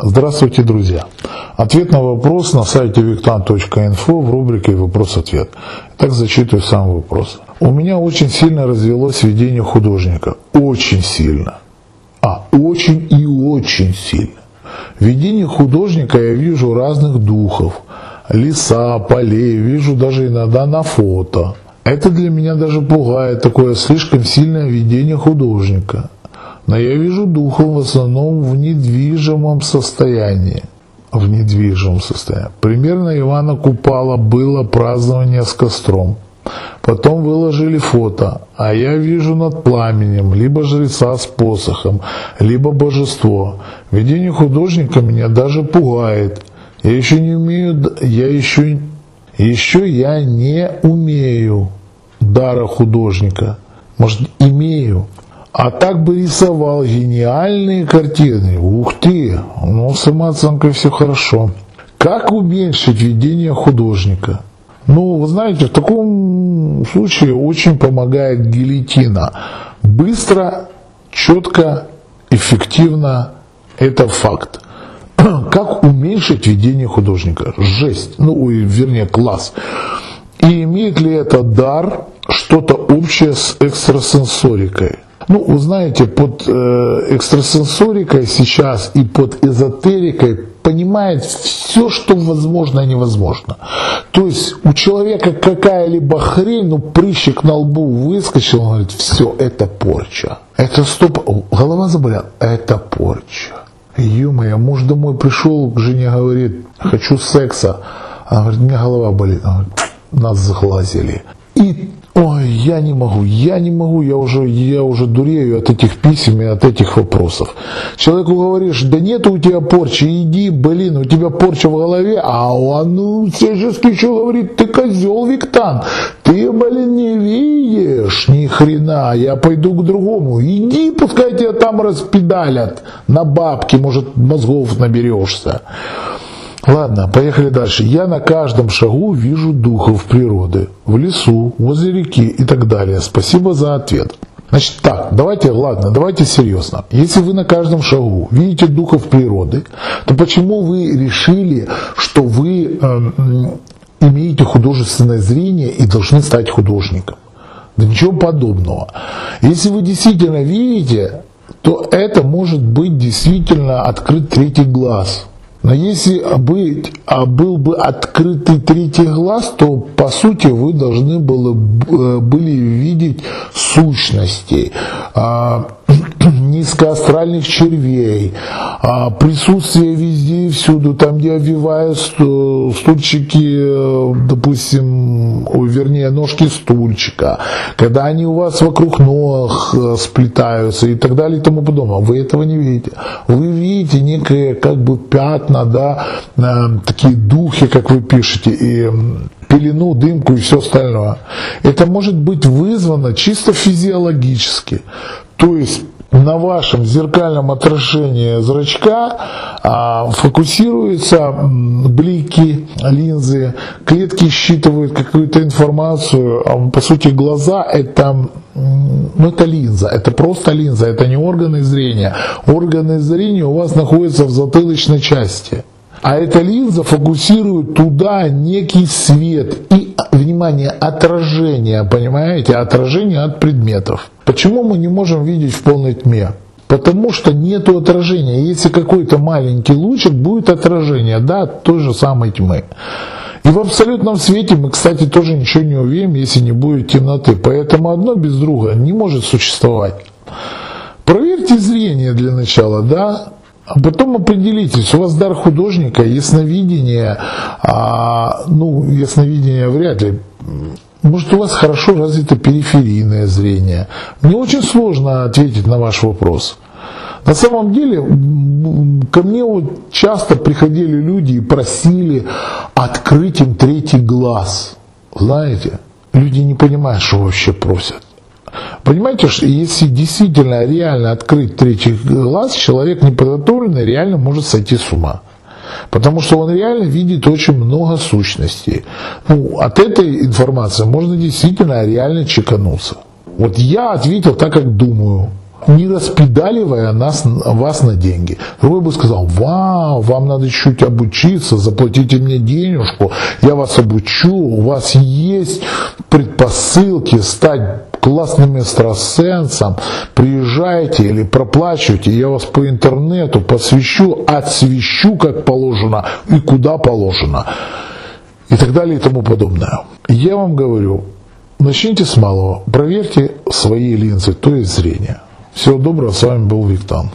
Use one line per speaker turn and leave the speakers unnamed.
Здравствуйте, друзья! Ответ на вопрос на сайте виктан.инфо в рубрике «Вопрос-ответ». Так зачитываю сам вопрос. У меня очень сильно развелось видение художника. Очень сильно. А, очень и очень сильно. В видении художника я вижу разных духов. Леса, полей, вижу даже иногда на фото. Это для меня даже пугает, такое слишком сильное видение художника но я вижу духов в основном в недвижимом состоянии. В недвижимом состоянии. Примерно Ивана Купала было празднование с костром. Потом выложили фото, а я вижу над пламенем либо жреца с посохом, либо божество. Видение художника меня даже пугает. Я еще не умею, я еще, еще я не умею дара художника. Может, имею, а так бы рисовал гениальные картины. Ух ты, ну самооценкой все хорошо. Как уменьшить видение художника? Ну, вы знаете, в таком случае очень помогает гильотина. Быстро, четко, эффективно – это факт. Как уменьшить видение художника? Жесть, ну, вернее, класс. И имеет ли это дар что-то общее с экстрасенсорикой? Ну, вы знаете, под э, экстрасенсорикой сейчас и под эзотерикой понимает все, что возможно и невозможно. То есть у человека какая-либо хрень, ну прыщик на лбу выскочил, он говорит, все, это порча. Это стоп, голова заболела, это порча. Ё-моё, муж домой пришел, к жене говорит, хочу секса. Она говорит, у меня голова болит. Она говорит, нас заглазили. И Ой, я не могу, я не могу, я уже, я уже дурею от этих писем и от этих вопросов. Человеку говоришь, да нет у тебя порчи, иди, блин, у тебя порча в голове, а он ну, всячески еще говорит, ты козел Виктан, ты, блин, не видишь ни хрена, я пойду к другому, иди, пускай тебя там распедалят на бабки, может мозгов наберешься. Ладно, поехали дальше. Я на каждом шагу вижу духов природы. В лесу, возле реки и так далее. Спасибо за ответ. Значит так, давайте, ладно, давайте серьезно. Если вы на каждом шагу видите духов природы, то почему вы решили, что вы э, имеете художественное зрение и должны стать художником? Да ничего подобного. Если вы действительно видите, то это может быть действительно открыт третий глаз – но если быть, а был бы открытый третий глаз, то по сути вы должны было, э, были видеть сущности, а, низкоастральных червей, а, присутствие везде и всюду, там где обвивают стульчики, э, допустим, вернее ножки стульчика, когда они у вас вокруг ног э, сплетаются и так далее и тому подобное. Вы этого не видите. Вы видите некое как бы пятна да, э, такие духи, как вы пишете, и пелену, дымку и все остальное. Это может быть вызвано чисто физиологически. То есть на вашем зеркальном отражении зрачка а, фокусируются блики линзы, клетки считывают какую-то информацию. А, по сути, глаза это, ну, это линза, это просто линза, это не органы зрения. Органы зрения у вас находятся в затылочной части. А эта линза фокусирует туда некий свет и, внимание, отражение, понимаете, отражение от предметов. Почему мы не можем видеть в полной тьме? Потому что нет отражения. Если какой-то маленький лучик, будет отражение, да, той же самой тьмы. И в абсолютном свете мы, кстати, тоже ничего не увидим, если не будет темноты. Поэтому одно без друга не может существовать. Проверьте зрение для начала, да, а потом определитесь, у вас дар художника, ясновидение, а, ну, ясновидение вряд ли. Может, у вас хорошо развито периферийное зрение. Мне очень сложно ответить на ваш вопрос. На самом деле, ко мне вот часто приходили люди и просили открыть им третий глаз. Знаете, люди не понимают, что вообще просят. Понимаете, что если действительно реально открыть третий глаз, человек неподготовленный реально может сойти с ума. Потому что он реально видит очень много сущностей. Ну, от этой информации можно действительно реально чекануться. Вот я ответил так, как думаю. не распедаливая нас, вас на деньги. Другой бы сказал, вау, вам надо чуть обучиться, заплатите мне денежку, я вас обучу, у вас есть предпосылки стать классным экстрасенсом, приезжайте или проплачивайте, я вас по интернету посвящу, отсвещу как положено и куда положено. И так далее и тому подобное. Я вам говорю, начните с малого, проверьте свои линзы, то есть зрение. Всего доброго, с вами был Виктан.